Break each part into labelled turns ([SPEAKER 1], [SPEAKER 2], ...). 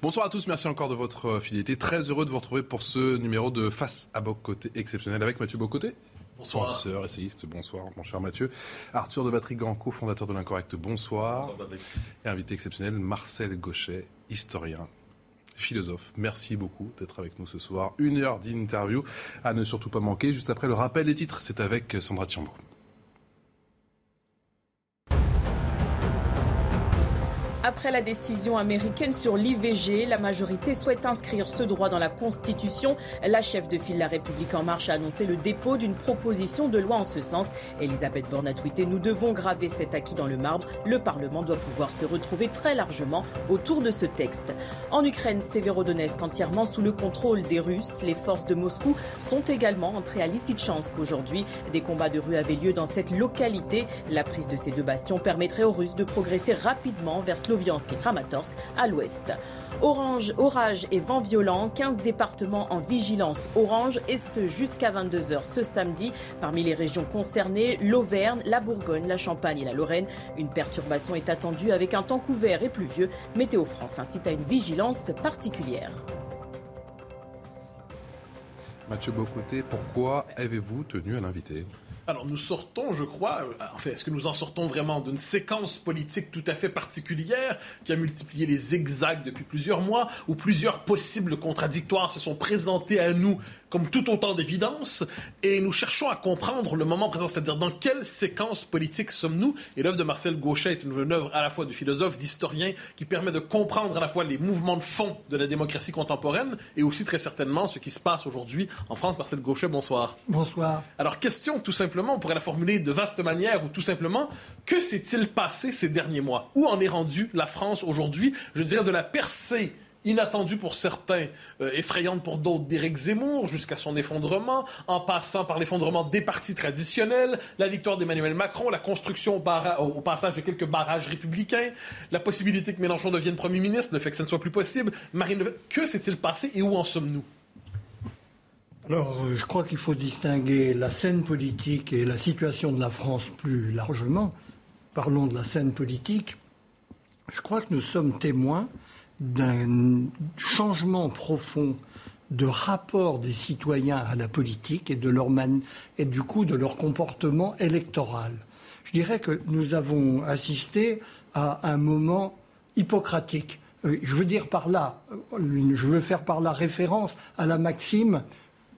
[SPEAKER 1] Bonsoir à tous, merci encore de votre euh, fidélité. Très heureux de vous retrouver pour ce numéro de Face à Bocoté exceptionnel avec Mathieu Bocoté.
[SPEAKER 2] Bonsoir.
[SPEAKER 1] Penseur, essayiste, bonsoir, mon cher Mathieu. Arthur de Vatrigan, co-fondateur de l'Incorrect, bonsoir. Et invité exceptionnel, Marcel Gauchet, historien, philosophe. Merci beaucoup d'être avec nous ce soir. Une heure d'interview à ne surtout pas manquer. Juste après le rappel des titres, c'est avec Sandra Chambaud.
[SPEAKER 3] Après la décision américaine sur l'IVG, la majorité souhaite inscrire ce droit dans la Constitution. La chef de file La République En Marche a annoncé le dépôt d'une proposition de loi en ce sens. Elisabeth Borne a tweeté Nous devons graver cet acquis dans le marbre. Le Parlement doit pouvoir se retrouver très largement autour de ce texte. En Ukraine, Severodonetsk entièrement sous le contrôle des Russes. Les forces de Moscou sont également entrées à Lysychansk aujourd'hui. Des combats de rue avaient lieu dans cette localité. La prise de ces deux bastions permettrait aux Russes de progresser rapidement vers Et Kramatorsk à l'ouest. Orange, orage et vent violent, 15 départements en vigilance orange et ce jusqu'à 22h ce samedi. Parmi les régions concernées, l'Auvergne, la Bourgogne, la Champagne et la Lorraine. Une perturbation est attendue avec un temps couvert et pluvieux. Météo France incite à une vigilance particulière.
[SPEAKER 1] Mathieu pourquoi avez-vous tenu à l'inviter?
[SPEAKER 2] Alors nous sortons, je crois, euh, en fait, est-ce que nous en sortons vraiment d'une séquence politique tout à fait particulière qui a multiplié les zigzags depuis plusieurs mois, où plusieurs possibles contradictoires se sont présentés à nous comme tout autant d'évidence, et nous cherchons à comprendre le moment présent, c'est-à-dire dans quelle séquence politique sommes-nous. Et l'œuvre de Marcel Gauchet est une, œuvre à la fois de philosophe, d'historien, qui permet de comprendre à la fois les mouvements de fond de la démocratie contemporaine et aussi très certainement ce qui se passe aujourd'hui en France. Marcel Gauchet, bonsoir.
[SPEAKER 4] Bonsoir.
[SPEAKER 2] Alors, question tout simplement, on pourrait la formuler de vaste manière ou tout simplement, que s'est-il passé ces derniers mois? Où en est rendue la France aujourd'hui? Je dirais de la percée inattendue pour certains, euh, effrayante pour d'autres d'Éric Zemmour, jusqu'à son effondrement, en passant par l'effondrement des partis traditionnels, la victoire d'Emmanuel Macron, la construction au, passage de quelques barrages républicains, la possibilité que Mélenchon devienne Premier ministre, le fait que ça ne soit plus possible. Marine Le Pen, que s'est-il passé et où en sommes-nous?
[SPEAKER 4] Alors, euh, je crois qu'il faut distinguer la scène politique et la situation de la France plus largement. Parlons de la scène politique. Je crois que nous sommes témoins d'un changement profond de rapport des citoyens à la politique et, de leur man- et du coup de leur comportement électoral. Je dirais que nous avons assisté à un moment hippocratique. Euh, Je veux dire par là, euh, je veux faire par là référence à la maxime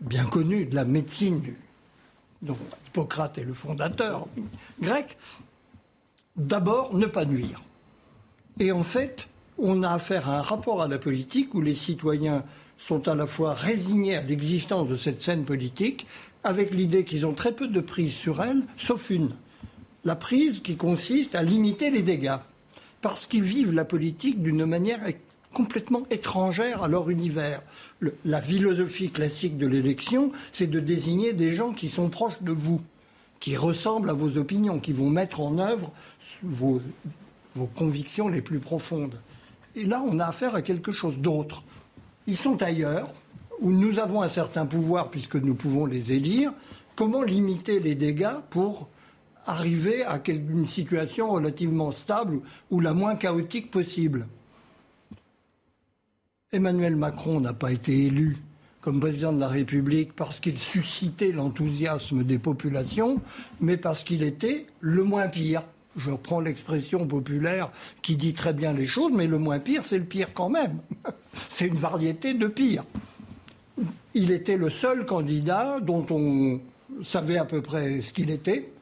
[SPEAKER 4] bien connue de la médecine dont Hippocrate est le fondateur grec. D'abord, ne pas nuire. Et en fait, on a affaire à un rapport à la politique où les citoyens sont à la fois résignés à l'existence de cette scène politique, avec l'idée qu'ils ont très peu de prise sur elle, sauf une. La prise qui consiste à limiter les dégâts. Parce qu'ils vivent la politique d'une manière complètement étrangère à leur univers. La philosophie classique de l'élection, c'est de désigner des gens qui sont proches de vous, qui ressemblent à vos opinions, qui vont mettre en œuvre vos convictions les plus profondes. Et là, on a affaire à quelque chose d'autre. Ils sont ailleurs, où nous avons un certain pouvoir puisque nous pouvons les élire. Comment limiter les dégâts pour arriver à une situation relativement stable ou la moins chaotique possible? Emmanuel Macron n'a pas été élu comme président de la République parce qu'il suscitait l'enthousiasme des populations, mais parce qu'il était le moins pire. Je reprends l'expression populaire qui dit très bien les choses, mais le moins pire, c'est le pire quand même. C'est une variété de pire. Il était le seul candidat dont on savait à peu près ce qu'il était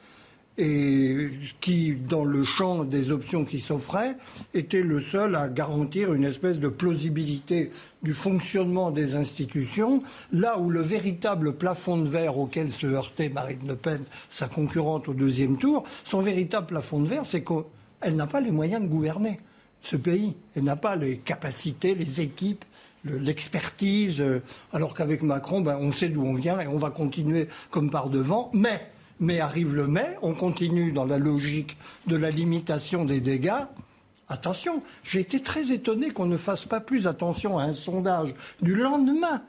[SPEAKER 4] et qui, dans le champ des options qui s'offraient, était le seul à garantir une espèce de plausibilité du fonctionnement des institutions, là où le véritable plafond de verre auquel se heurtait Marine Le Pen, sa concurrente au deuxième tour, son véritable plafond de verre, c'est qu'on elle n'a pas les moyens de gouverner ce pays. Elle n'a pas les capacités, les équipes, l'expertise. Euh, alors qu'avec Macron, ben, on sait d'où on vient et on va continuer comme par devant. Mais, mais arrive le mai, on continue dans la logique de la limitation des dégâts. Attention, j'ai été très étonné qu'on ne fasse pas plus attention à un sondage du lendemain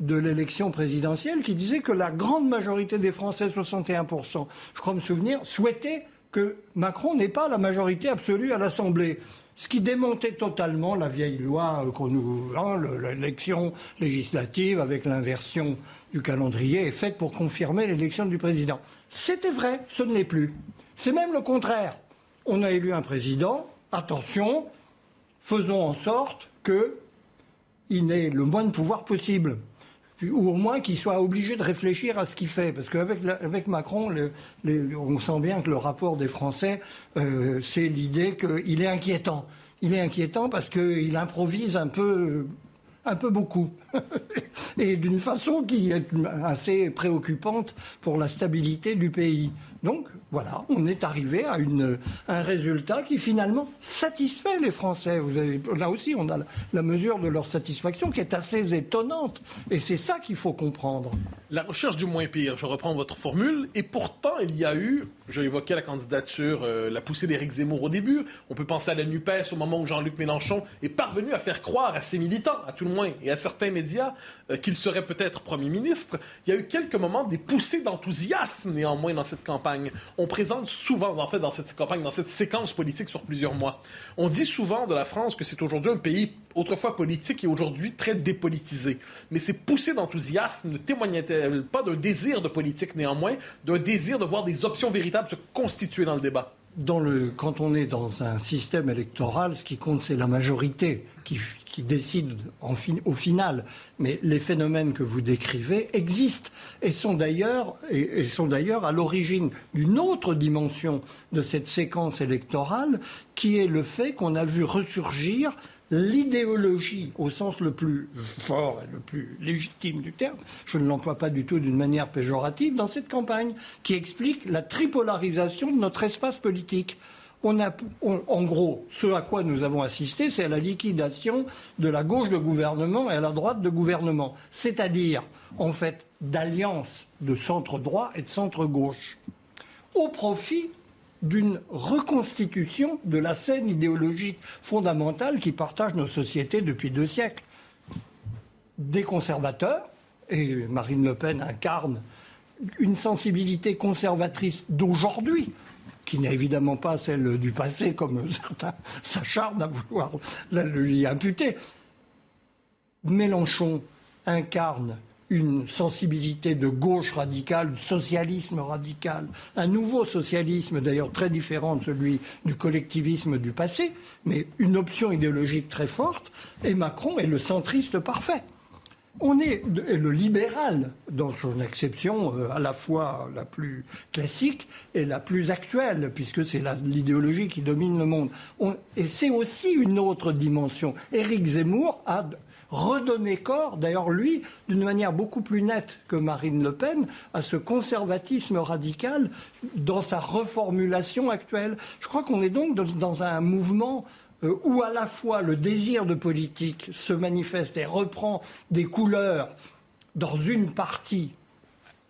[SPEAKER 4] de l'élection présidentielle qui disait que la grande majorité des Français, 61%, je crois me souvenir, souhaitaient que Macron n'ait pas la majorité absolue à l'Assemblée. Ce qui démontait totalement la vieille loi euh, qu'on nous. Hein, l'élection législative avec l'inversion du calendrier est faite pour confirmer l'élection du président. C'était vrai, ce ne l'est plus. C'est même le contraire. On a élu un président, attention, faisons en sorte qu'il n'ait le moins de pouvoir possible ou au moins qu'il soit obligé de réfléchir à ce qu'il fait. Parce qu'avec avec Macron, on sent bien que le rapport des Français, euh, c'est l'idée qu'il est inquiétant. Il est inquiétant parce qu'il improvise un peu un peu beaucoup, et d'une façon qui est assez préoccupante pour la stabilité du pays. Donc voilà, on est arrivé à une, un résultat qui finalement satisfait les Français. Vous avez, là aussi, on a la, mesure de leur satisfaction qui est assez étonnante, et c'est ça qu'il faut comprendre.
[SPEAKER 2] La recherche du moins pire, je reprends votre formule, et pourtant il y a eu, je évoquais la candidature, euh, la poussée d'Éric Zemmour au début, on peut penser à la NUPES au moment où Jean-Luc Mélenchon est parvenu à faire croire à ses militants, à tout le et à certains médias euh, qu'il serait peut-être Premier ministre, il y a eu quelques moments des poussées d'enthousiasme néanmoins dans cette campagne. On présente souvent, en fait, dans cette campagne, dans cette séquence politique sur plusieurs mois, on dit souvent de la France que c'est aujourd'hui un pays autrefois politique et aujourd'hui très dépolitisé. Mais ces poussées d'enthousiasme ne témoignaient-elles pas d'un désir de politique néanmoins, d'un désir de voir des options véritables se constituer dans le débat?
[SPEAKER 4] Quand on est dans un système électoral, ce qui compte, c'est la majorité qui, décide au final. Mais les phénomènes que vous décrivez existent et sont d'ailleurs à l'origine d'une autre dimension de cette séquence électorale, qui est le fait qu'on a vu ressurgir l'idéologie au sens le plus fort et le plus légitime du terme, je ne l'emploie pas du tout d'une manière péjorative, dans cette campagne, qui explique la tripolarisation de notre espace politique. On a, en gros, ce à quoi nous avons assisté, c'est à la liquidation de la gauche de gouvernement et à la droite de gouvernement, c'est-à-dire, en fait, d'alliances de centre droit et de centre gauche, au profit d'une reconstitution de la scène idéologique fondamentale qui partage nos sociétés depuis deux siècles. Des conservateurs, et Marine Le Pen incarne une sensibilité conservatrice d'aujourd'hui, qui n'est évidemment pas celle du passé, comme certains s'acharnent à vouloir lui imputer. Mélenchon incarne une sensibilité de gauche radicale, de socialisme radical, un nouveau socialisme d'ailleurs très différent de celui du collectivisme du passé, mais une option idéologique très forte, et Macron est le centriste parfait. On est le libéral dans son acception euh, à la fois la plus classique et la plus actuelle, puisque c'est l'idéologie qui domine le monde. et c'est aussi une autre dimension. Éric Zemmour a redonner corps, d'ailleurs lui, d'une manière beaucoup plus nette que Marine Le Pen, à ce conservatisme radical dans sa reformulation actuelle. Je crois qu'on est donc dans un mouvement euh, où à la fois le désir de politique se manifeste et reprend des couleurs dans une partie,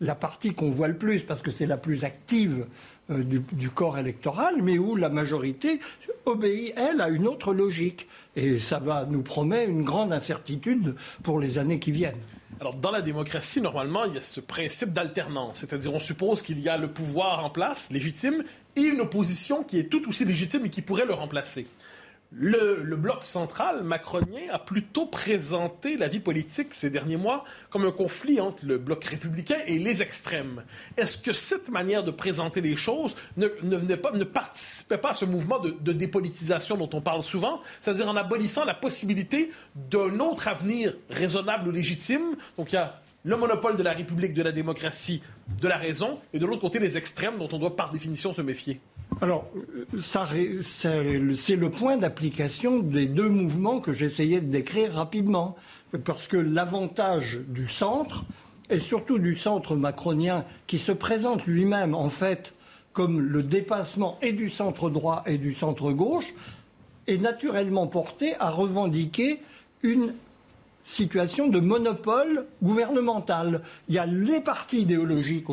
[SPEAKER 4] la partie qu'on voit le plus parce que c'est la plus active euh, du, corps électoral, mais où la majorité obéit, elle, à une autre logique. Et ça va nous promet une grande incertitude pour les années qui viennent.
[SPEAKER 2] Alors, dans la démocratie, normalement, il y a ce principe d'alternance. C'est-à-dire, on suppose qu'il y a le pouvoir en place, légitime, et une opposition qui est tout aussi légitime et qui pourrait le remplacer. Le, bloc central macronien a plutôt présenté la vie politique ces derniers mois comme un conflit entre le bloc républicain et les extrêmes. Est-ce que cette manière de présenter les choses ne, ne participait pas à ce mouvement de, de dépolitisation dont on parle souvent, c'est-à-dire en abolissant la possibilité d'un autre avenir raisonnable ou légitime? Donc il y a le monopole de la République, de la démocratie, de la raison, et de l'autre côté les extrêmes dont on doit par définition se méfier.
[SPEAKER 4] Alors, c'est le point d'application des deux mouvements que j'essayais de décrire rapidement. Parce que l'avantage du centre, et surtout du centre macronien, qui se présente lui-même, en fait, comme le dépassement et du centre droit et du centre gauche, est naturellement porté à revendiquer une situation de monopole gouvernemental. Il y a les partis idéologiques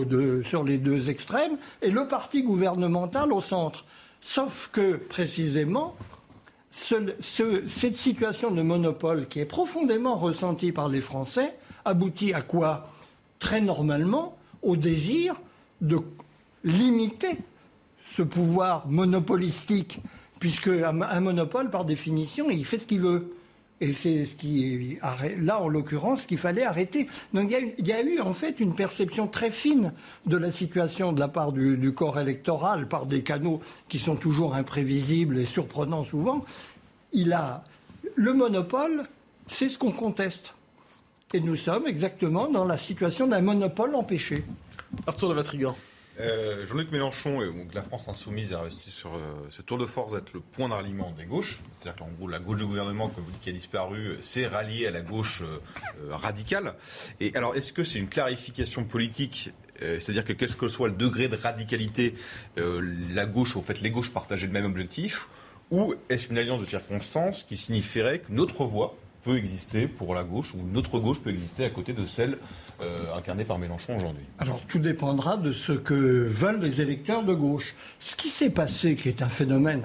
[SPEAKER 4] sur les deux extrêmes et le parti gouvernemental au centre. Sauf que, précisément, cette situation de monopole qui est profondément ressentie par les Français aboutit à quoi? Très normalement au désir de limiter ce pouvoir monopolistique, puisque un monopole, par définition, il fait ce qu'il veut. Et c'est ce qui, là en l'occurrence, qu'il fallait arrêter. Donc il y, a eu, en fait une perception très fine de la situation de la part du, corps électoral par des canaux qui sont toujours imprévisibles et surprenants souvent. Il a le monopole, c'est ce qu'on conteste. Et nous sommes exactement dans la situation d'un monopole empêché.
[SPEAKER 2] Arthur de Vatrigan.
[SPEAKER 5] Euh, Jean-Luc Mélenchon et donc la France insoumise a réussi sur euh, ce tour de force d'être le point de ralliement des gauches. C'est-à-dire qu'en gros, la gauche du gouvernement, vous dites, qui a disparu, s'est ralliée à la gauche euh, radicale. Et alors, est-ce que c'est une clarification politique c'est-à-dire que quel que soit le degré de radicalité, la gauche, en fait, les gauches partageaient le même objectif, ou est-ce une alliance de circonstances qui signifierait qu'une autre voie peut exister pour la gauche, ou une autre gauche peut exister à côté de celle euh, incarné par Mélenchon aujourd'hui
[SPEAKER 4] Alors tout dépendra de ce que veulent les électeurs de gauche. Ce qui s'est passé, qui est un phénomène,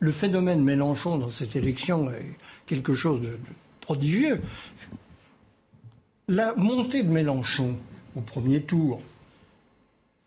[SPEAKER 4] le, phénomène Mélenchon dans cette élection est quelque chose de, prodigieux. La montée de Mélenchon au premier tour,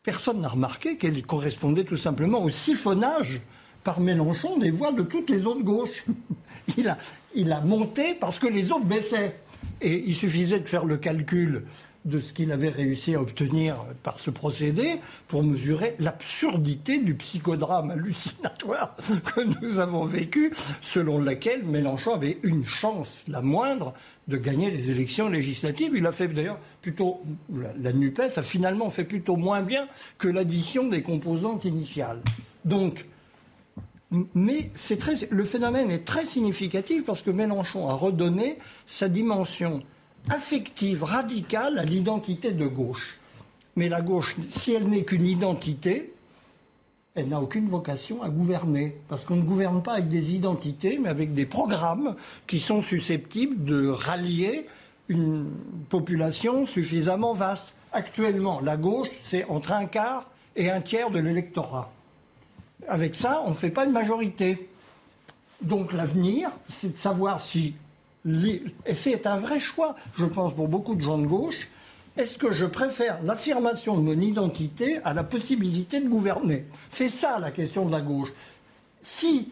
[SPEAKER 4] personne n'a remarqué qu'elle correspondait tout simplement au siphonnage par Mélenchon des voix de toutes les autres gauches. il, a, il a monté parce que les autres baissaient. Et il suffisait de faire le calcul de ce qu'il avait réussi à obtenir par ce procédé pour mesurer l'absurdité du psychodrame hallucinatoire que nous avons vécu, selon lequel Mélenchon avait une chance, la moindre, de gagner les élections législatives. Il a fait d'ailleurs plutôt, la, NUPES a finalement fait plutôt moins bien que l'addition des composantes initiales. Donc, mais le phénomène est très significatif parce que Mélenchon a redonné sa dimension affective radicale à l'identité de gauche. Mais la gauche, si elle n'est qu'une identité, elle n'a aucune vocation à gouverner. Parce qu'on ne gouverne pas avec des identités, mais avec des programmes qui sont susceptibles de rallier une population suffisamment vaste. Actuellement, la gauche, c'est entre un quart et un tiers de l'électorat. Avec ça, on ne fait pas une majorité. Donc l'avenir, c'est de savoir si... Et c'est un vrai choix, je pense, pour beaucoup de gens de gauche. Est-ce que je préfère l'affirmation de mon identité à la possibilité de gouverner? C'est ça la question de la gauche. Si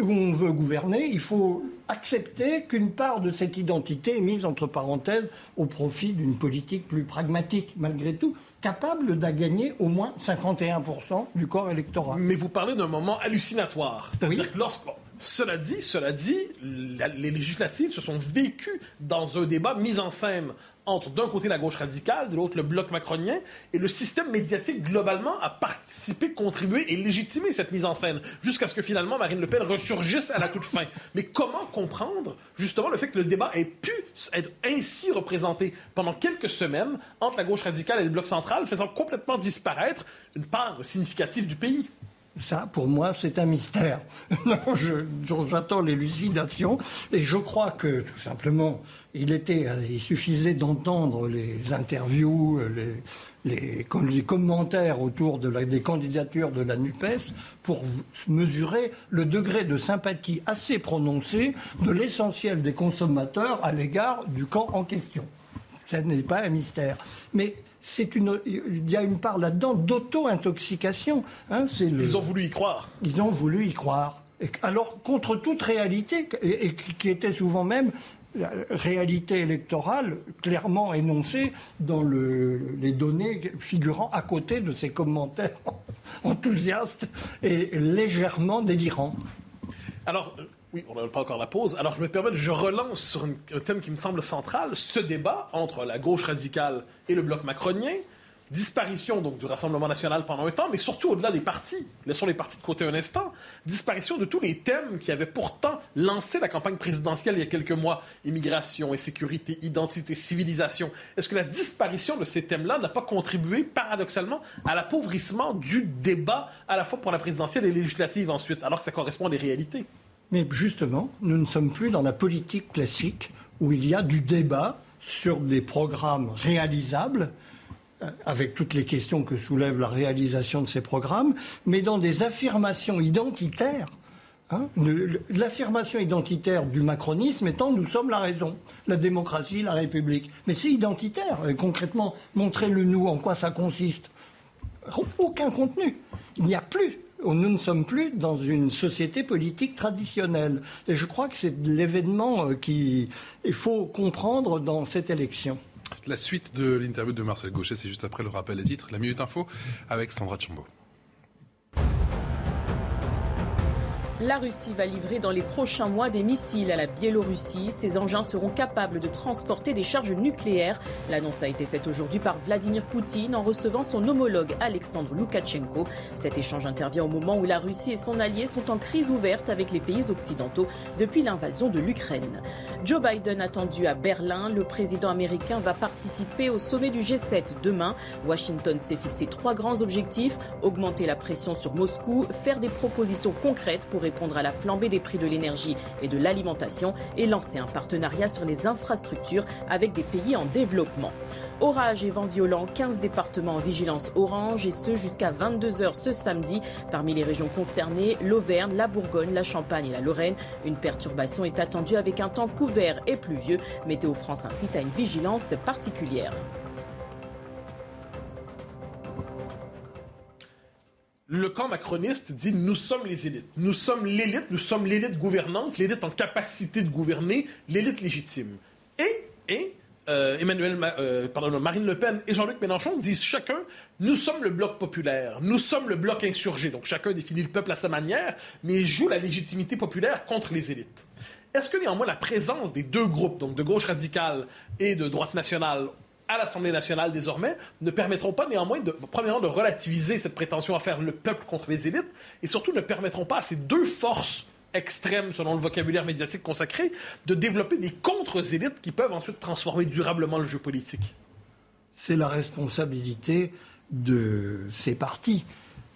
[SPEAKER 4] on veut gouverner, il faut accepter qu'une part de cette identité est mise entre parenthèses au profit d'une politique plus pragmatique, malgré tout, capable de gagner au moins 51% du corps électoral.
[SPEAKER 2] Mais vous parlez d'un moment hallucinatoire. C'est-à-dire que lorsqu'on cela dit, cela dit, les législatives se sont vécues dans un débat mis en scène entre d'un côté la gauche radicale, de l'autre le bloc macronien, et le système médiatique globalement a participé, contribué et légitimé cette mise en scène, jusqu'à ce que finalement Marine Le Pen ressurgisse à la toute fin. Mais comment comprendre justement le fait que le débat ait pu être ainsi représenté pendant quelques semaines entre la gauche radicale et le bloc central, faisant complètement disparaître une part significative du pays?
[SPEAKER 4] Ça, pour moi, c'est un mystère. J'attends l'élucidation et je crois que, tout simplement, il, il suffisait d'entendre les interviews, les, les, commentaires autour des candidatures de la NUPES pour mesurer le degré de sympathie assez prononcé de l'essentiel des consommateurs à l'égard du camp en question. Ce n'est pas un mystère. Mais une, il y a une part là-dedans d'auto-intoxication.
[SPEAKER 2] Hein, ils ont voulu y croire.
[SPEAKER 4] Ils ont voulu y croire. alors, contre toute réalité, et, qui était souvent même la réalité électorale clairement énoncée dans les données figurant à côté de ces commentaires enthousiastes et légèrement délirants.
[SPEAKER 2] Alors, oui, on n'a pas encore la pause. Alors, je me permets, je relance sur un thème qui me semble central, ce débat entre la gauche radicale et le bloc macronien. Disparition donc du Rassemblement national pendant un temps, mais surtout au-delà des partis. Laissons les partis de côté un instant. Disparition de tous les thèmes qui avaient pourtant lancé la campagne présidentielle il y a quelques mois. Immigration et sécurité, identité, civilisation. Est-ce que la disparition de ces thèmes-là n'a pas contribué paradoxalement à l'appauvrissement du débat à la fois pour la présidentielle et les législatives ensuite, alors que ça correspond à des réalités?
[SPEAKER 4] Mais justement, nous ne sommes plus dans la politique classique où il y a du débat sur des programmes réalisables euh, avec toutes les questions que soulève la réalisation de ces programmes, mais dans des affirmations identitaires. Hein, L'affirmation identitaire du macronisme étant nous sommes la raison, la démocratie, la République. Mais c'est identitaire. Et concrètement, montrez-le nous en quoi ça consiste. Aucun contenu. Il n'y a plus nous ne sommes plus dans une société politique traditionnelle. Et je crois que c'est l'événement euh, qu'il faut comprendre dans cette élection.
[SPEAKER 1] La suite de l'interview de Marcel Gauchet, c'est juste après le rappel des titres, la Minute Info avec Sandra Chambaud.
[SPEAKER 3] La Russie va livrer dans les prochains mois des missiles à la Biélorussie. Ces engins seront capables de transporter des charges nucléaires. L'annonce a été faite aujourd'hui par Vladimir Poutine en recevant son homologue Alexandre Loukachenko. Cet échange intervient au moment où la Russie et son allié sont en crise ouverte avec les pays occidentaux depuis l'invasion de l'Ukraine. Joe Biden attendu à Berlin. Le président américain va participer au sommet du G7 demain. Washington s'est fixé trois grands objectifs. Augmenter la pression sur Moscou, faire des propositions concrètes pour répondre à la flambée des prix de l'énergie et de l'alimentation et lancer un partenariat sur les infrastructures avec des pays en développement. Orage et vent violents, 15 départements en vigilance orange et ce jusqu'à 22h ce samedi. Parmi les régions concernées, l'Auvergne, la Bourgogne, la Champagne et la Lorraine. Une perturbation est attendue avec un temps couvert et pluvieux. Météo France incite à une vigilance particulière.
[SPEAKER 2] Le camp macroniste dit nous sommes les élites. Nous sommes l'élite, nous sommes l'élite gouvernante, l'élite en capacité de gouverner, l'élite légitime. Et, et euh, Emmanuel, euh, pardon, Marine Le Pen et Jean-Luc Mélenchon disent chacun nous sommes le bloc populaire, nous sommes le bloc insurgé. Donc chacun définit le peuple à sa manière, mais joue la légitimité populaire contre les élites. Est-ce que néanmoins la présence des deux groupes, donc de gauche radicale et de droite nationale, à l'Assemblée nationale désormais ne permettront pas néanmoins, de, premièrement, de relativiser cette prétention à faire le peuple contre les élites, et surtout ne permettront pas à ces deux forces extrêmes, selon le vocabulaire médiatique consacré, de développer des contre-élites qui peuvent ensuite transformer durablement le jeu politique.
[SPEAKER 4] C'est la responsabilité de ces partis.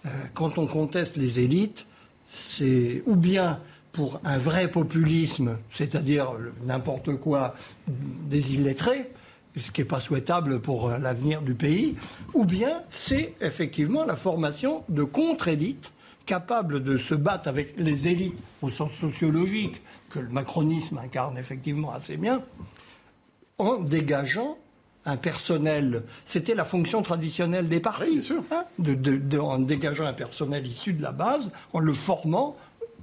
[SPEAKER 4] Euh, quand on conteste les élites, c'est ou bien pour un vrai populisme, c'est-à-dire n'importe quoi des illettrés, ce qui n'est pas souhaitable pour euh, l'avenir du pays, ou bien c'est effectivement la formation de contre-élites capables de se battre avec les élites au sens sociologique que le macronisme incarne effectivement assez bien, en dégageant un personnel. C'était la fonction traditionnelle des partis, hein, en dégageant un personnel issu de la base, en le formant.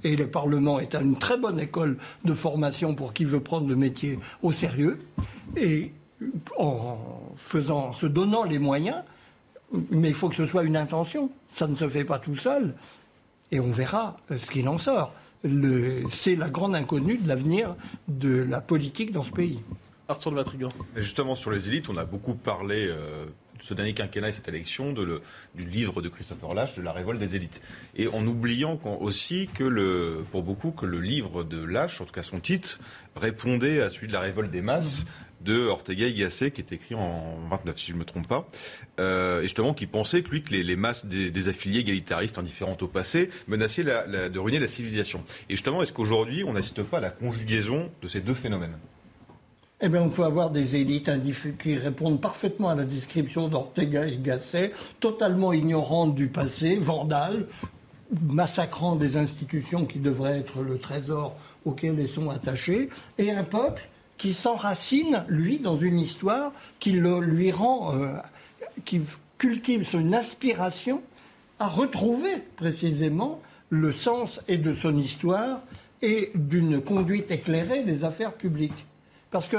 [SPEAKER 4] Et le Parlement est une très bonne école de formation pour qui veut prendre le métier au sérieux. Et en faisant, se donnant les moyens, mais il faut que ce soit une intention. Ça ne se fait pas tout seul. Et on verra euh, ce qu'il en sort. C'est la grande inconnue de l'avenir de la politique dans ce pays.
[SPEAKER 2] Arthur de Vatrigan.
[SPEAKER 5] Justement, sur les élites, on a beaucoup parlé euh, ce dernier quinquennat et cette élection de le, du livre de Christopher Lash, de la révolte des élites. Et en oubliant aussi que, le, pour beaucoup, que le livre de Lash, en tout cas son titre, répondait à celui de la révolte des masses de Ortega y Gasset, qui est écrit en 29, si je ne me trompe pas, euh, et justement qui pensait que lui, que les, masses des, affiliés égalitaristes indifférentes au passé menaçaient de ruiner la civilisation. Et justement, est-ce qu'aujourd'hui, on n'assiste pas à la conjugaison de ces deux phénomènes?
[SPEAKER 4] Eh bien, on peut avoir des élites qui répondent parfaitement à la description d'Ortega y Gasset, totalement ignorantes du passé, vandales, massacrant des institutions qui devraient être le trésor auquel elles sont attachées, et un peuple qui s'enracine, lui, dans une histoire qui lui rend, euh, qui cultive son aspiration à retrouver précisément le sens et de son histoire et d'une conduite éclairée des affaires publiques. Parce que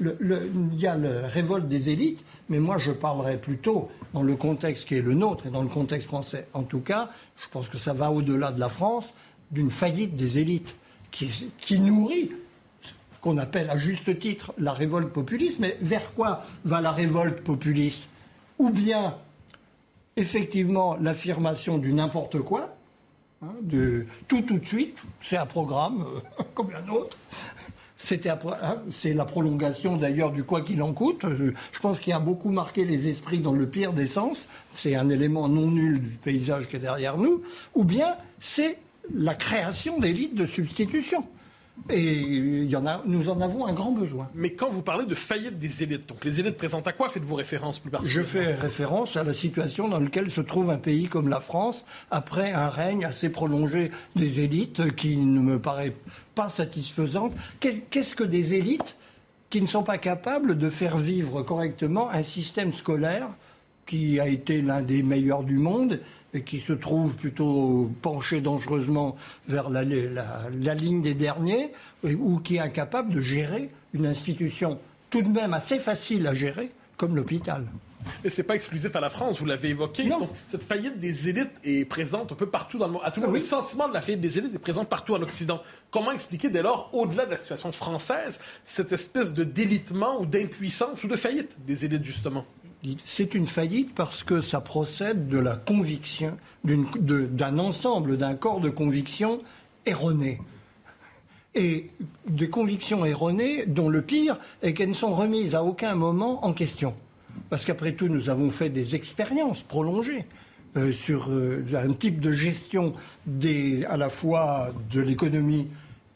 [SPEAKER 4] il y a la révolte des élites, mais moi je parlerais plutôt dans le contexte qui est le nôtre et dans le contexte français. En tout cas, je pense que ça va au-delà de la France, d'une faillite des élites qui nourrit qu'on appelle à juste titre la révolte populiste. Mais vers quoi va la révolte populiste ou bien effectivement l'affirmation du n'importe quoi, hein, de tout tout de suite, c'est un programme euh, comme autre. C'était hein, c'est la prolongation d'ailleurs du quoi qu'il en coûte. Je pense qu'il a beaucoup marqué les esprits dans le pire des sens. C'est un élément non nul du paysage qui est derrière nous. Ou bien c'est la création d'élites de substitution. Et il y en a, nous en avons un grand besoin.
[SPEAKER 2] Mais quand vous parlez de faillite des élites, donc les élites présentent à quoi faites-vous référence plus particulièrement?
[SPEAKER 4] Je fais référence à la situation dans laquelle se trouve un pays comme la France après un règne assez prolongé des élites qui ne me paraît pas satisfaisante. Qu'est-ce que des élites qui ne sont pas capables de faire vivre correctement un système scolaire qui a été l'un des meilleurs du monde et qui se trouve plutôt penché dangereusement vers la, ligne des derniers, ou qui est incapable de gérer une institution tout de même assez facile à gérer comme l'hôpital.
[SPEAKER 2] Mais c'est pas exclusif à la France, vous l'avez évoqué. cette faillite des élites est présente un peu partout dans le monde. À tout le monde, le sentiment de la faillite des élites est présent partout en Occident. Comment expliquer dès lors, au-delà de la situation française, cette espèce de délitement ou d'impuissance ou de faillite des élites, justement?
[SPEAKER 4] C'est une faillite parce que ça procède de la conviction, d'un ensemble, d'un corps de convictions erronées. Et des convictions erronées dont le pire est qu'elles ne sont remises à aucun moment en question. Parce qu'après tout, nous avons fait des expériences prolongées euh, sur euh, un type de gestion à la fois de l'économie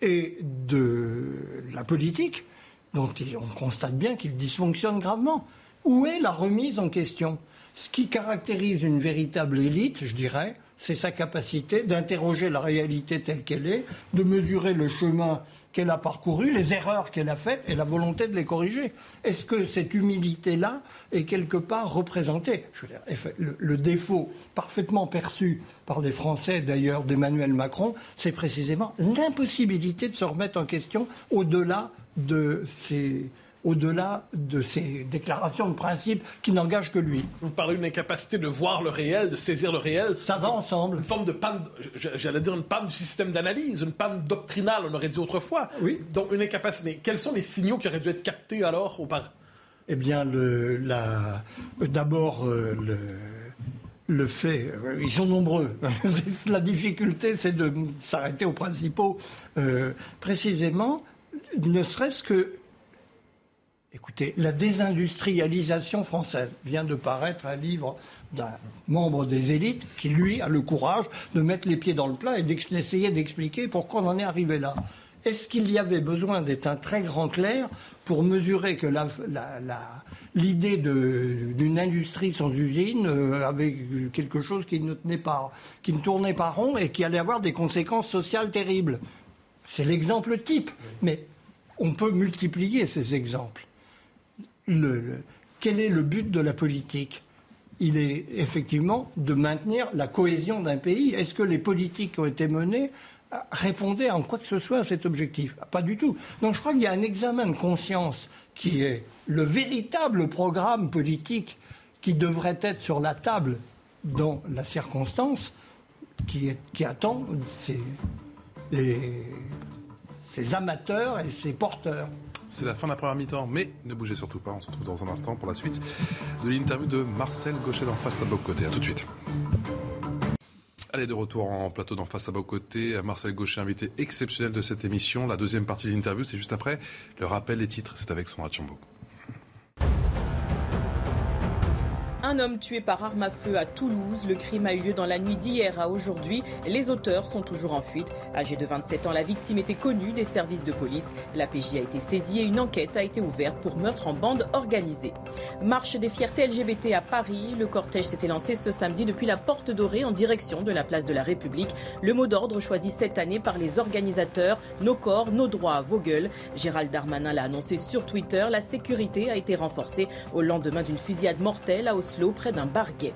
[SPEAKER 4] et de la politique, dont on constate bien qu'il dysfonctionne gravement. Où est la remise en question? Ce qui caractérise une véritable élite, je dirais, c'est sa capacité d'interroger la réalité telle qu'elle est, de mesurer le chemin qu'elle a parcouru, les erreurs qu'elle a faites et la volonté de les corriger. Est-ce que cette humilité-là est quelque part représentée? Le, le, défaut parfaitement perçu par les Français d'ailleurs d'Emmanuel Macron, c'est précisément l'impossibilité de se remettre en question au-delà de ces au-delà de ces déclarations de principe qui n'engagent que lui.
[SPEAKER 2] Vous parlez d'une incapacité de voir le réel, de saisir le réel.
[SPEAKER 4] Ça va ensemble.
[SPEAKER 2] Une forme de panne, j'allais dire une panne du système d'analyse, une panne doctrinale, on aurait dit autrefois.
[SPEAKER 4] Oui.
[SPEAKER 2] Donc une incapacité. Mais quels sont les signaux qui auraient dû être captés alors auparavant
[SPEAKER 4] Eh bien, d'abord, euh, le, fait, euh, ils sont nombreux. la difficulté, c'est de s'arrêter aux principaux. Euh, précisément, ne serait-ce que Écoutez, la désindustrialisation française vient de paraître un livre d'un membre des élites qui, lui, a le courage de mettre les pieds dans le plat et d'essayer d'expliquer pourquoi on en est arrivé là. Est-ce qu'il y avait besoin d'être un très grand clair pour mesurer que l'idée d'une industrie sans usine euh, avait quelque chose qui ne, qui ne tournait pas rond et qui allait avoir des conséquences sociales terribles? C'est l'exemple type. Mais on peut multiplier ces exemples quel est le but de la politique? Il est effectivement de maintenir la cohésion d'un pays. Est-ce que les politiques qui ont été menées répondaient en quoi que ce soit à cet objectif? Pas du tout. Donc je crois qu'il y a un examen de conscience qui est le véritable programme politique qui devrait être sur la table dans la circonstance qui, attend ces amateurs et ces porteurs.
[SPEAKER 1] C'est la fin de la première mi-temps, mais ne bougez surtout pas, on se retrouve dans un instant pour la suite de l'interview de Marcel Gaucher dans Face à Beau Côté. A tout de suite. Allez, de retour en plateau dans Face à Beau Côté. Marcel Gaucher, invité exceptionnel de cette émission. La deuxième partie de l'interview, c'est juste après. Le rappel des titres, c'est avec Sandra Chambaud.
[SPEAKER 3] Un homme tué par arme à feu à Toulouse. Le crime a eu lieu dans la nuit d'hier à aujourd'hui. Les auteurs sont toujours en fuite. Âgé de 27 ans, la victime était connue des services de police. La PJ a été saisie et une enquête a été ouverte pour meurtre en bande organisée. Marche des fiertés LGBT à Paris. Le cortège s'était lancé ce samedi depuis la Porte Dorée en direction de la place de la République. Le mot d'ordre choisi cette année par les organisateurs Nos corps, nos droits, vos gueules. Gérald Darmanin l'a annoncé sur Twitter. La sécurité a été renforcée au lendemain d'une fusillade mortelle à Oslo auprès d'un barguet.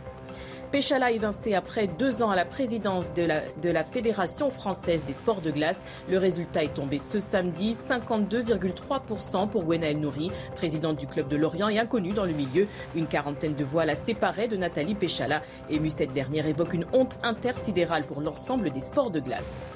[SPEAKER 3] Péchala évincé après deux ans à la présidence de la, Fédération française des sports de glace. Le résultat est tombé ce samedi, 52,3% pour Gwenaël Nouri, présidente du club de Lorient et inconnue dans le milieu. Une quarantaine de voix la séparée de Nathalie Péchala. Émue cette dernière évoque une honte intersidérale pour l'ensemble des sports de glace.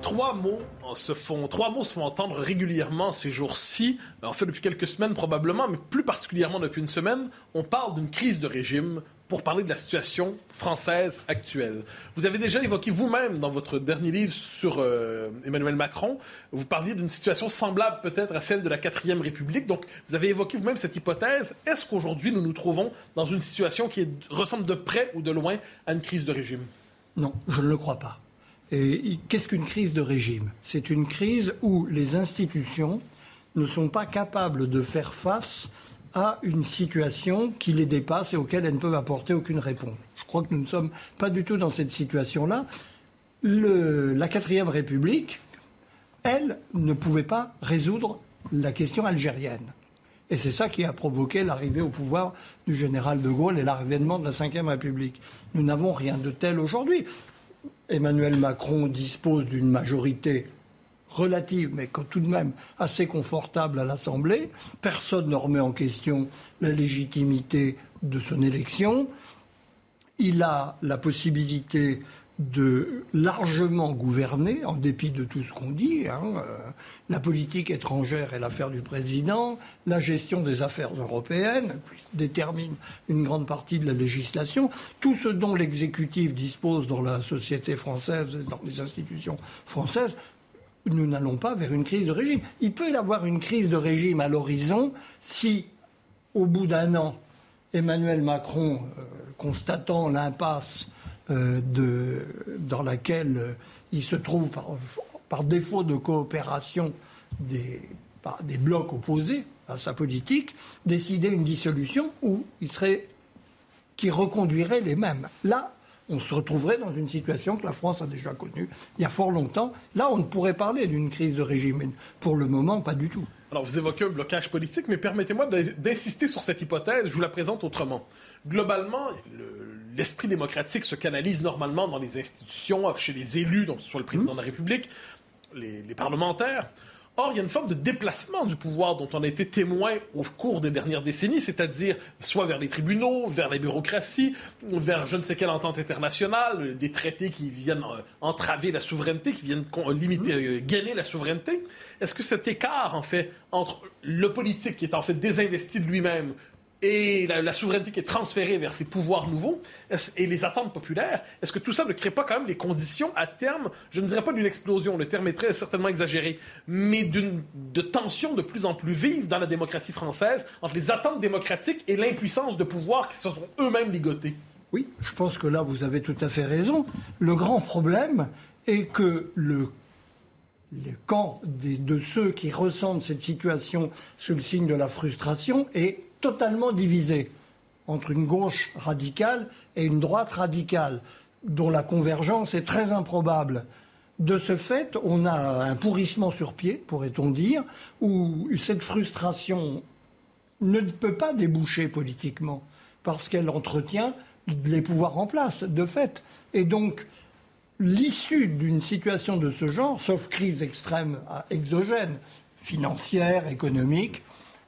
[SPEAKER 2] Trois mots se font, trois mots se font entendre régulièrement ces jours-ci. En fait, depuis quelques semaines probablement, mais plus particulièrement depuis une semaine, on parle d'une crise de régime pour parler de la situation française actuelle. Vous avez déjà évoqué vous-même dans votre dernier livre sur euh, Emmanuel Macron, vous parliez d'une situation semblable peut-être à celle de la quatrième République. Donc, vous avez évoqué vous-même cette hypothèse. Est-ce qu'aujourd'hui nous nous trouvons dans une situation qui ressemble de près ou de loin à une crise de régime?
[SPEAKER 4] Non, je ne le crois pas. Qu'est-ce qu'une crise de régime? C'est une crise où les institutions ne sont pas capables de faire face à une situation qui les dépasse et auquel elles ne peuvent apporter aucune réponse. Je crois que nous ne sommes pas du tout dans cette situation-là. la quatrième République, elle, ne pouvait pas résoudre la question algérienne. Et c'est ça qui a provoqué l'arrivée au pouvoir du général de Gaulle et l'avènement de la Ve République. Nous n'avons rien de tel aujourd'hui. Emmanuel Macron dispose d'une majorité relative, mais tout de même assez confortable à l'Assemblée. Personne ne remet en question la légitimité de son élection. Il a la possibilité de largement gouverner, en dépit de tout ce qu'on dit. Hein, euh, la politique étrangère est l'affaire du président, la gestion des affaires européennes détermine une grande partie de la législation. Tout ce dont l'exécutif dispose dans la société française et dans les institutions françaises, nous n'allons pas vers une crise de régime. Il peut y avoir une crise de régime à l'horizon si, au bout d'un an, Emmanuel Macron, euh, constatant l'impasse euh, dans laquelle euh, il se trouve par, défaut de coopération des, des blocs opposés à sa politique, décider une dissolution où il serait qui reconduirait les mêmes. Là, on se retrouverait dans une situation que la France a déjà connue il y a fort longtemps. Là, on ne pourrait parler d'une crise de régime. Pour le moment, pas du tout.
[SPEAKER 2] Alors, vous évoquez un blocage politique, mais permettez-moi d'insister sur cette hypothèse. Je vous la présente autrement. Globalement, l'esprit démocratique se canalise normalement dans les institutions, chez les élus, donc soit le président de la République, les parlementaires. Or, il y a une forme de déplacement du pouvoir dont on a été témoin au cours des dernières décennies, c'est-à-dire soit vers les tribunaux, vers la bureaucratie, vers je ne sais quelle entente internationale, des traités qui viennent euh, entraver la souveraineté, qui viennent limiter, euh, gainer la souveraineté. Est-ce que cet écart, en fait, entre le politique qui est en fait désinvesti de lui-même et la, souveraineté qui est transférée vers ces pouvoirs nouveaux et les attentes populaires, est-ce que tout ça ne crée pas quand même les conditions à terme, je ne dirais pas d'une explosion, le terme est très certainement exagéré, mais d'une de tensions de plus en plus vives dans la démocratie française entre les attentes démocratiques et l'impuissance de pouvoirs qui se sont eux-mêmes ligotés?
[SPEAKER 4] Oui, je pense que là vous avez tout à fait raison. Le grand problème est que le le camp de ceux qui ressentent cette situation sous le signe de la frustration est totalement divisé entre une gauche radicale et une droite radicale, dont la convergence est très improbable. De ce fait, on a un pourrissement sur pied, pourrait-on dire, où cette frustration ne peut pas déboucher politiquement, parce qu'elle entretient les pouvoirs en place, de fait. Et donc, l'issue d'une situation de ce genre, sauf crise extrême exogène, financière, économique,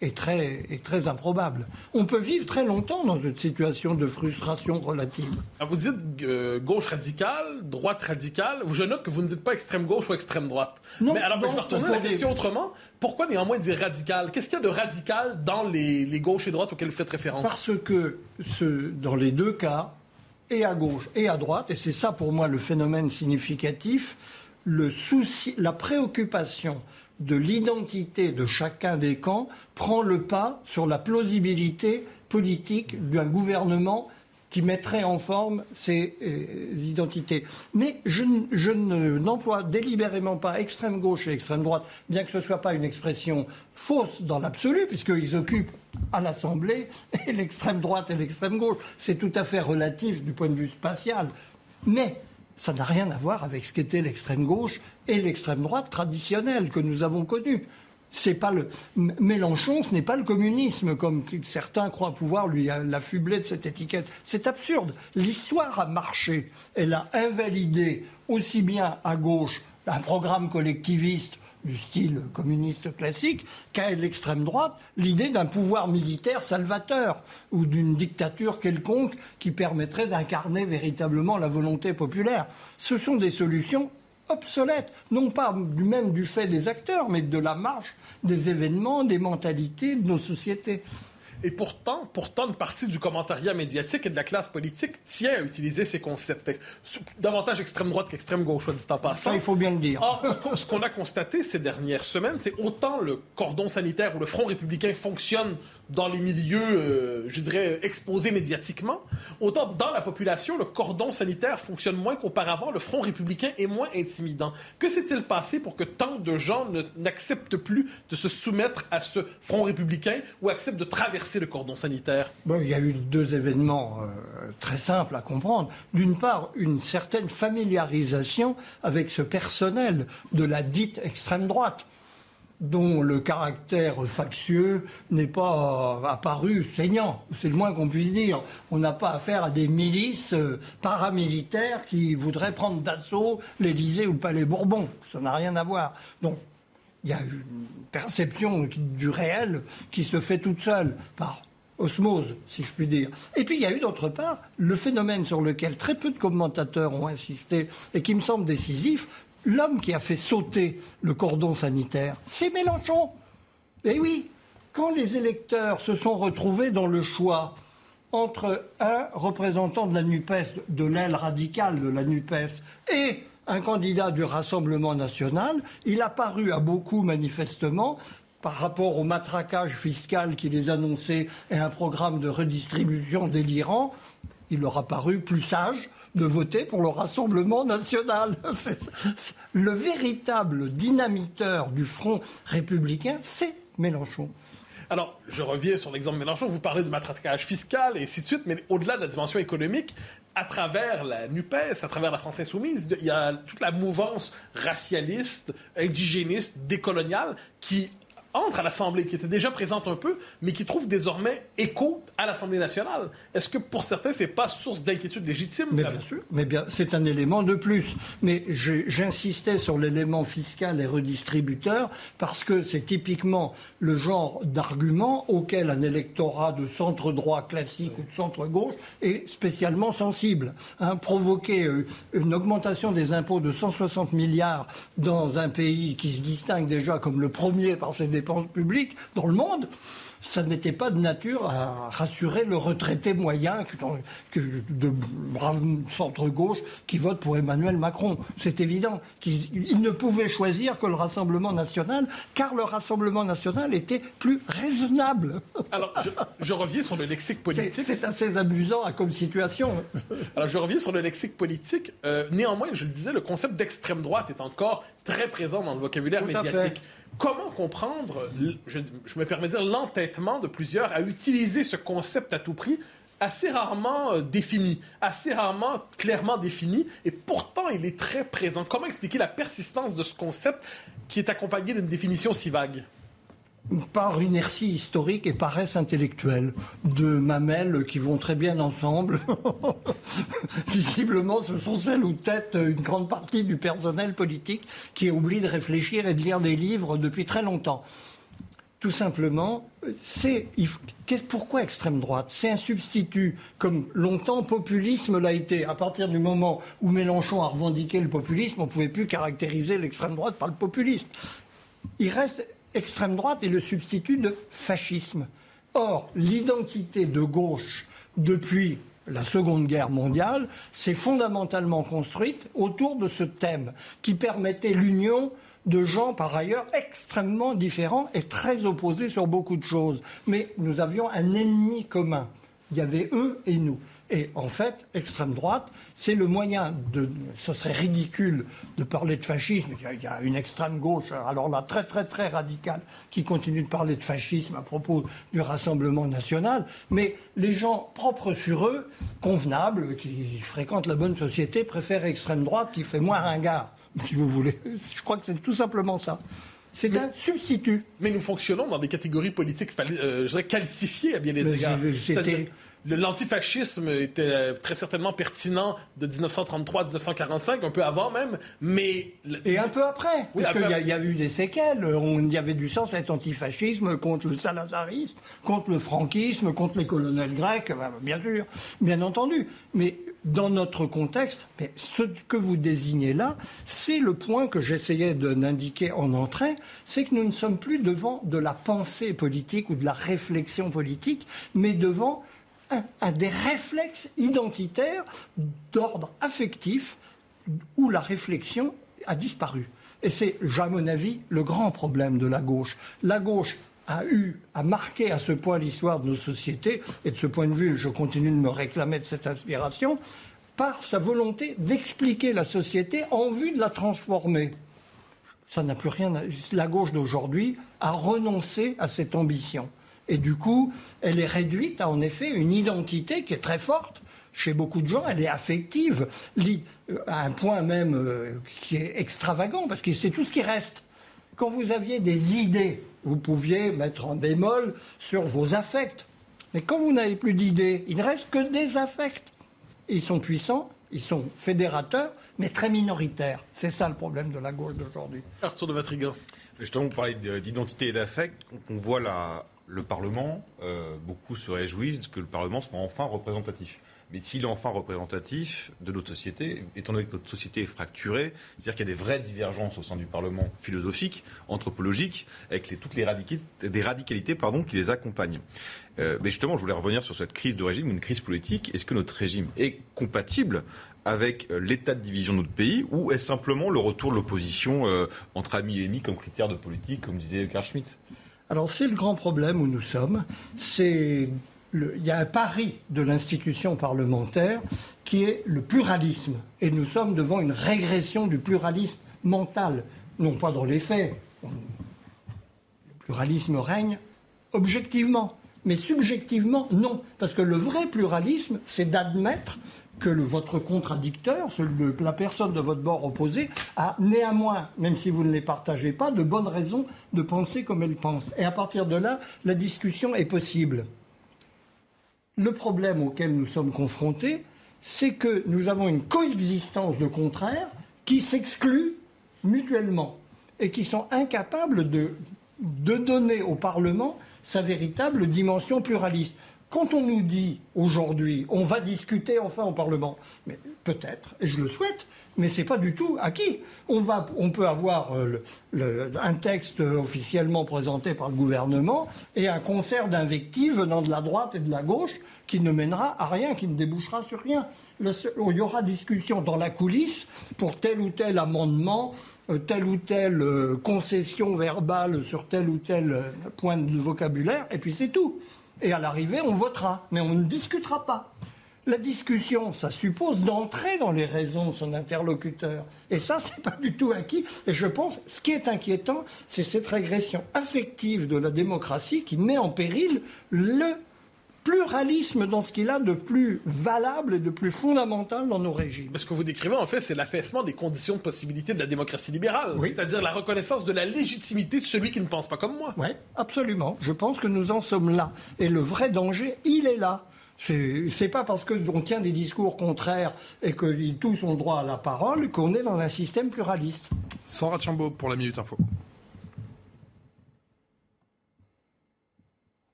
[SPEAKER 4] est très, est très improbable. On peut vivre très longtemps dans une situation de frustration relative.
[SPEAKER 2] Ah, vous dites euh, gauche radicale, droite radicale. Je note que vous ne dites pas extrême gauche ou extrême droite.
[SPEAKER 4] Non,
[SPEAKER 2] Mais alors,
[SPEAKER 4] ben,
[SPEAKER 2] je vais retourner la question autrement. Pourquoi néanmoins dire radical? Qu'est-ce qu'il y a de radical dans les, les gauches et droites auxquelles vous faites référence?
[SPEAKER 4] Parce que ce, dans les deux cas, et à gauche et à droite, et c'est ça pour moi le phénomène significatif, le souci, la préoccupation de l'identité de chacun des camps prend le pas sur la plausibilité politique d'un gouvernement qui mettrait en forme ces euh, identités. Mais je, n'emploie délibérément pas extrême gauche et extrême droite, bien que ce ne soit pas une expression fausse dans l'absolu, puisqu'ils occupent à l'Assemblée l'extrême droite et l'extrême gauche. C'est tout à fait relatif du point de vue spatial. Mais ça n'a rien à voir avec ce qu'était l'extrême gauche et l'extrême droite traditionnelle que nous avons connue. C'est pas le Mélenchon, ce n'est pas le communisme comme certains croient pouvoir lui l'affubler de cette étiquette. C'est absurde. L'histoire a marché. Elle a invalidé aussi bien à gauche un programme collectiviste du style communiste classique qu'à l'extrême droite l'idée d'un pouvoir militaire salvateur ou d'une dictature quelconque qui permettrait d'incarner véritablement la volonté populaire. Ce sont des solutions obsolète, non pas même du fait des acteurs, mais de la marche des événements, des mentalités de nos sociétés.
[SPEAKER 2] Et pourtant, pourtant, une partie du commentariat médiatique et de la classe politique tient à utiliser ces concepts. Davantage extrême droite qu'extrême gauche, soit dit en passant.
[SPEAKER 4] Ça, il faut bien le dire.
[SPEAKER 2] Or, ce qu'on a constaté ces dernières semaines, c'est autant le cordon sanitaire ou le Front républicain fonctionne dans les milieux, euh, je dirais, exposés médiatiquement, autant dans la population, le cordon sanitaire fonctionne moins qu'auparavant, le Front républicain est moins intimidant. Que s'est-il passé pour que tant de gens n'acceptent plus de se soumettre à ce Front républicain ou acceptent de traverser le cordon sanitaire?
[SPEAKER 4] Il y a eu deux événements euh, très simples à comprendre. D'une part, une certaine familiarisation avec ce personnel de la dite extrême droite dont le caractère factieux n'est pas apparu saignant. C'est le moins qu'on puisse dire. On n'a pas affaire à des milices euh, paramilitaires qui voudraient prendre d'assaut l'Élysée ou le Palais Bourbon. Ça n'a rien à voir. Donc, il y a une perception du réel qui se fait toute seule par osmose, si je puis dire. Et puis il y a eu d'autre part le phénomène sur lequel très peu de commentateurs ont insisté et qui me semble décisif, l'homme qui a fait sauter le cordon sanitaire, c'est Mélenchon. Eh oui, quand les électeurs se sont retrouvés dans le choix entre un représentant de la NUPES, de l'aile radicale de la NUPES, et un candidat du Rassemblement national, il a paru à beaucoup manifestement par rapport au matraquage fiscal qui les annonçait et un programme de redistribution délirant, il leur a paru plus sage de voter pour le Rassemblement national. Le véritable dynamiteur du Front républicain, c'est Mélenchon.
[SPEAKER 2] Alors, je reviens sur l'exemple Mélenchon. Vous parlez de matraquage fiscal et ainsi de suite, mais au-delà de la dimension économique, à travers la NUPES, à travers la France insoumise, il y a toute la mouvance racialiste, indigéniste, décoloniale qui entre à l'Assemblée, qui était déjà présente un peu, mais qui trouve désormais écho à l'Assemblée nationale. Est-ce que pour certains, c'est pas source d'inquiétude légitime
[SPEAKER 4] Mais bien sûr, mais bien, c'est un élément de plus. Mais j'insistais sur l'élément fiscal et redistributeur parce que c'est typiquement le genre d'argument auquel un électorat de centre droit classique ou de centre gauche est spécialement sensible. Hein, provoquer euh, une augmentation des impôts de 160 milliards dans un pays qui se distingue déjà comme le premier par ses dépenses publiques dans le monde, ça n'était pas de nature à rassurer le retraité moyen que, de braves centre-gauche qui votent pour Emmanuel Macron. C'est évident qu'il ne pouvait choisir que le Rassemblement national, car le Rassemblement national était plus raisonnable.
[SPEAKER 2] Alors, je, reviens sur le lexique politique.
[SPEAKER 4] C'est assez amusant comme situation.
[SPEAKER 2] Alors, je reviens sur le lexique politique. Euh, néanmoins, je le disais, le concept d'extrême droite est encore très présent dans le vocabulaire médiatique. Comment comprendre, je, me permets de dire, l'entêtement de plusieurs à utiliser ce concept à tout prix assez rarement euh, défini, assez rarement clairement défini, et pourtant il est très présent. Comment expliquer la persistance de ce concept qui est accompagné d'une définition si vague?
[SPEAKER 4] Par inertie historique et paresse intellectuelle, de mamelles qui vont très bien ensemble. Visiblement, ce sont celles où tête une grande partie du personnel politique qui oublie de réfléchir et de lire des livres depuis très longtemps. Tout simplement, c'est pourquoi extrême droite? C'est un substitut, comme longtemps populisme l'a été. À partir du moment où Mélenchon a revendiqué le populisme, on ne pouvait plus caractériser l'extrême droite par le populisme. Il reste extrême droite est le substitut de fascisme. Or, l'identité de gauche depuis la Seconde Guerre mondiale s'est fondamentalement construite autour de ce thème qui permettait l'union de gens par ailleurs extrêmement différents et très opposés sur beaucoup de choses. Mais nous avions un ennemi commun. Il y avait eux et nous. Et en fait, extrême droite, c'est le moyen de. Ce serait ridicule de parler de fascisme. Il y, a, une extrême gauche, alors là, très, très, très radicale, qui continue de parler de fascisme à propos du Rassemblement national. Mais les gens propres sur eux, convenables, qui fréquentent la bonne société, préfèrent extrême droite qui fait moins ringard, si vous voulez. Je crois que c'est tout simplement ça. C'est un substitut.
[SPEAKER 2] Mais nous fonctionnons dans des catégories politiques, euh, je dirais, calcifiées à bien des égards. L'antifascisme était très certainement pertinent de 1933 à 1945, un peu avant même, mais...
[SPEAKER 4] Et un peu après,
[SPEAKER 2] Oui,
[SPEAKER 4] parce qu'il y, a- il y a eu des séquelles. Il y avait du sens cet antifascisme contre le salazarisme, contre le franquisme, contre les colonels grecs, ben, bien sûr, bien entendu. Mais dans notre contexte, ce que vous désignez là, c'est le point que j'essayais d'indiquer en entrée, c'est que nous ne sommes plus devant de la pensée politique ou de la réflexion politique, mais devant un des réflexes identitaires d'ordre affectif où la réflexion a disparu. Et c'est, à mon avis, le grand problème de la gauche. La gauche a eu, a marqué à ce point l'histoire de nos sociétés, et de ce point de vue, je continue de me réclamer de cette inspiration, par sa volonté d'expliquer la société en vue de la transformer. Ça n'a plus rien. à- La gauche d'aujourd'hui a renoncé à cette ambition. Et du coup, elle est réduite à en effet une identité qui est très forte. Chez beaucoup de gens, elle est affective, euh, à un point même euh, qui est extravagant, parce que c'est tout ce qui reste. Quand vous aviez des idées, vous pouviez mettre en bémol sur vos affects. Mais quand vous n'avez plus d'idées, il ne reste que des affects. Ils sont puissants, ils sont fédérateurs, mais très minoritaires. C'est ça le problème de la gauche d'aujourd'hui.
[SPEAKER 2] Arthur de Vatrigan.
[SPEAKER 5] Justement, vous parlez de- d'identité et d'affect. On voit la- le Parlement, euh, beaucoup se réjouissent que le Parlement soit enfin représentatif. Mais s'il est enfin représentatif de notre société, étant donné que notre société est fracturée, c'est-à-dire qu'il y a des vraies divergences au sein du Parlement philosophiques, anthropologiques, avec les- toutes les radicalités, des radicalités pardon, qui les accompagnent. Euh, mais justement, je voulais revenir sur cette crise de régime, une crise politique. Est-ce que notre régime est compatible avec euh, l'état de division de notre pays ou est-ce simplement le retour de l'opposition entre amis et ennemis comme critère de politique, comme disait Karl Schmitt?
[SPEAKER 4] Alors c'est le grand problème où nous sommes. C'est il y a un pari de l'institution parlementaire qui est le pluralisme. Et nous sommes devant une régression du pluralisme mental, non pas dans les faits. Le pluralisme règne objectivement, mais subjectivement, non. Parce que le vrai pluralisme, c'est d'admettre que votre contradicteur, la personne de votre bord opposé, a néanmoins, même si vous ne les partagez pas, de bonnes raisons de penser comme elle pense. Et à partir de là, la discussion est possible. Le problème auquel nous sommes confrontés, c'est que nous avons une coexistence de contraires qui s'excluent mutuellement et qui sont incapables de, de donner au Parlement sa véritable dimension pluraliste. Quand on nous dit aujourd'hui, on va discuter enfin au Parlement, mais peut-être, et je le souhaite, mais c'est pas du tout acquis. On, va, on peut avoir euh, un texte officiellement présenté par le gouvernement et un concert d'invectives venant de la droite et de la gauche qui ne mènera à rien, qui ne débouchera sur rien. Il y aura discussion dans la coulisse pour tel ou tel amendement, euh, telle ou telle euh, concession verbale sur tel ou tel euh, point de vocabulaire, et puis c'est tout. Et à l'arrivée, on votera, mais on ne discutera pas. La discussion, ça suppose d'entrer dans les raisons de son interlocuteur. Et ça, c'est pas du tout acquis. Et je pense, ce qui est inquiétant, c'est cette régression affective de la démocratie qui met en péril le pluralisme dans ce qu'il a de plus valable et de plus fondamental dans nos régimes.
[SPEAKER 2] Ce que vous décrivez, en fait, c'est l'affaissement des conditions de possibilité de la démocratie libérale.
[SPEAKER 4] Oui.
[SPEAKER 2] C'est-à-dire la reconnaissance de la légitimité de celui qui ne pense pas comme moi.
[SPEAKER 4] Oui, absolument. Je pense que nous en sommes là. Et le vrai danger, il est là. C'est c'est pas parce qu'on tient des discours contraires et que tous ont le droit à la parole qu'on est dans un système pluraliste.
[SPEAKER 1] Sandra Chambaud pour la Minute Info.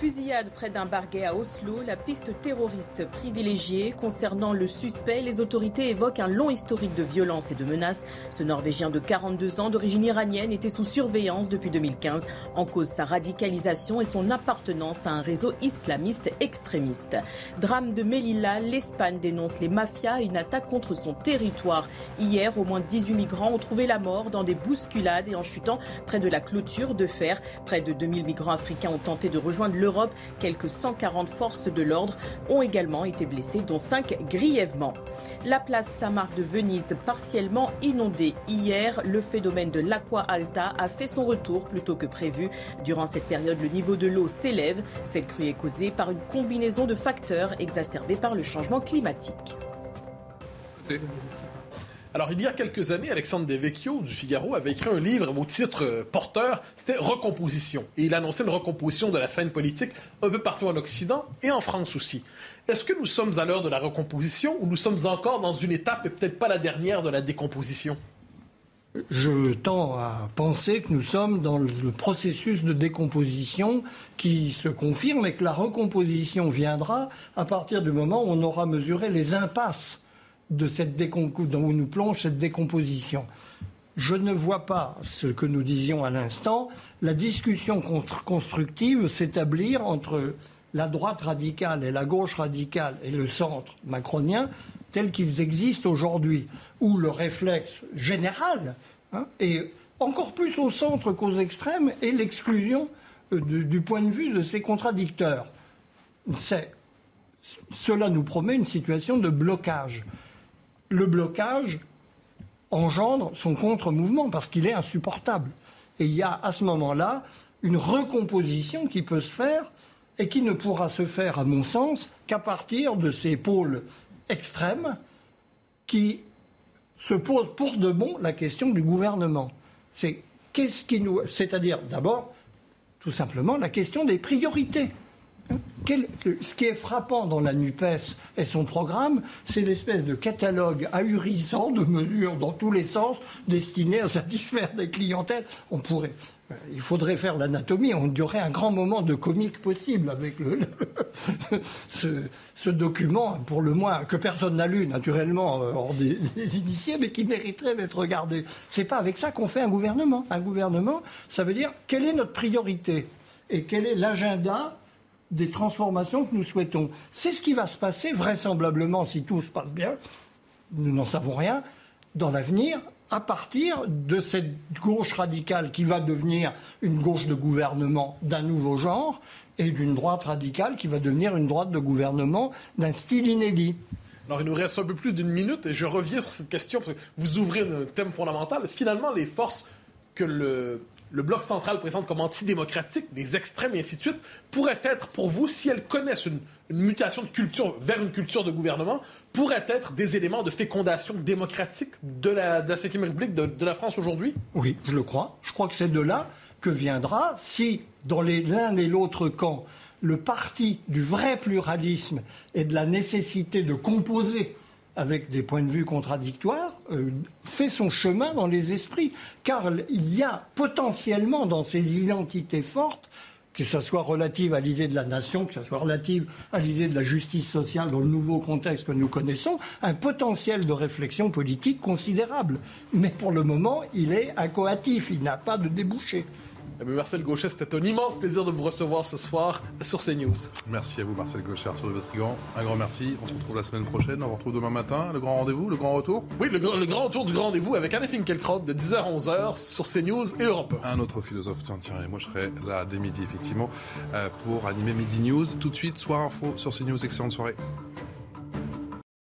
[SPEAKER 3] Fusillade près d'un barguet à Oslo, la piste terroriste privilégiée. Concernant le suspect, les autorités évoquent un long historique de violence et de menaces. Ce Norvégien de 42 ans d'origine iranienne était sous surveillance depuis 2015. En cause sa radicalisation et son appartenance à un réseau islamiste extrémiste. Drame de Melilla, l'Espagne dénonce les mafias et une attaque contre son territoire. Hier, au moins 18 migrants ont trouvé la mort dans des bousculades et en chutant près de la clôture de fer. Près de 2000 migrants africains ont tenté de rejoindre l'Europe. Quelques 140 forces de l'ordre ont également été blessées, dont 5 grièvement. La place Saint-Marc de Venise, partiellement inondée hier, le phénomène de l'aqua alta a fait son retour plus tôt que prévu. Durant cette période, le niveau de l'eau s'élève. Cette crue est causée par une combinaison de facteurs exacerbés par le changement climatique.
[SPEAKER 2] Alors, il y a quelques années, Alexandre Devecchio du Figaro avait écrit un livre au titre euh, porteur, c'était Recomposition. Et il annonçait une recomposition de la scène politique un peu partout en Occident et en France aussi. Est-ce que nous sommes à l'heure de la recomposition ou nous sommes encore dans une étape et peut-être pas la dernière de la décomposition?
[SPEAKER 4] Je tends à penser que nous sommes dans le processus de décomposition qui se confirme et que la recomposition viendra à partir du moment où on aura mesuré les impasses de cette où nous plonge cette décomposition. Je ne vois pas ce que nous disions à l'instant, la discussion constructive s'établir entre la droite radicale et la gauche radicale et le centre macronien tels qu'ils existent aujourd'hui, où le réflexe général hein, est encore plus au centre qu'aux extrêmes et l'exclusion euh, du point de vue de ces contradicteurs. Cela nous promet une situation de blocage. Le blocage engendre son contre-mouvement parce qu'il est insupportable. Et il y a à ce moment-là une recomposition qui peut se faire et qui ne pourra se faire, à mon sens, qu'à partir de ces pôles extrême qui se pose pour de bon la question du gouvernement. C'est qu'est-ce qui nous, c'est-à-dire d'abord, tout simplement, la question des priorités. Ce qui est frappant dans la NUPES et son programme, c'est l'espèce de catalogue ahurissant de mesures dans tous les sens destinées à satisfaire des clientèles. On pourrait, euh, il faudrait faire l'anatomie, on aurait un grand moment de comique possible avec ce, document, pour le moins, que personne n'a lu naturellement euh, hors des, initiés, mais qui mériterait d'être regardé. C'est pas avec ça qu'on fait un gouvernement. Un gouvernement, ça veut dire quelle est notre priorité et quel est l'agenda des transformations que nous souhaitons. C'est ce qui va se passer vraisemblablement si tout se passe bien. Nous n'en savons rien dans l'avenir à partir de cette gauche radicale qui va devenir une gauche de gouvernement d'un nouveau genre et d'une droite radicale qui va devenir une droite de gouvernement d'un style inédit.
[SPEAKER 2] Alors, il nous reste un peu plus d'une minute et je reviens sur cette question parce que vous ouvrez un thème fondamental. Finalement, les forces que le le bloc central présente comme antidémocratique, les extrêmes et ainsi de suite, pourraient être pour vous, si elles connaissent une, mutation de culture vers une culture de gouvernement, pourraient être des éléments de fécondation démocratique de la, de République, de, la France aujourd'hui?
[SPEAKER 4] Oui, je le crois. Je crois que c'est de là que viendra, si dans l'un et l'autre camp, le parti du vrai pluralisme et de la nécessité de composer avec des points de vue contradictoires, euh, fait son chemin dans les esprits. Car il y a potentiellement dans ces identités fortes, que ce soit relative à l'idée de la nation, que ce soit relative à l'idée de la justice sociale dans le nouveau contexte que nous connaissons, un potentiel de réflexion politique considérable. Mais pour le moment, il est incoatif, il n'a pas de débouché.
[SPEAKER 2] Eh Marcel Gauchet, c'était un immense plaisir de vous recevoir ce soir sur CNews.
[SPEAKER 1] Merci à vous, Marcel Gauchet, Arthur de Vatrigan. Un grand merci. On se retrouve la semaine prochaine. On se retrouve demain matin. Le grand rendez-vous, le grand retour?
[SPEAKER 2] Oui, le, grand retour du grand rendez-vous avec Anne Finkielkraut de 10h à 11h sur CNews et Europe
[SPEAKER 1] 1. Un autre philosophe, tiens, tiens, et moi je serai là dès midi, effectivement, euh, pour animer Midi News. Tout de suite, Soir Info sur CNews. Excellente soirée.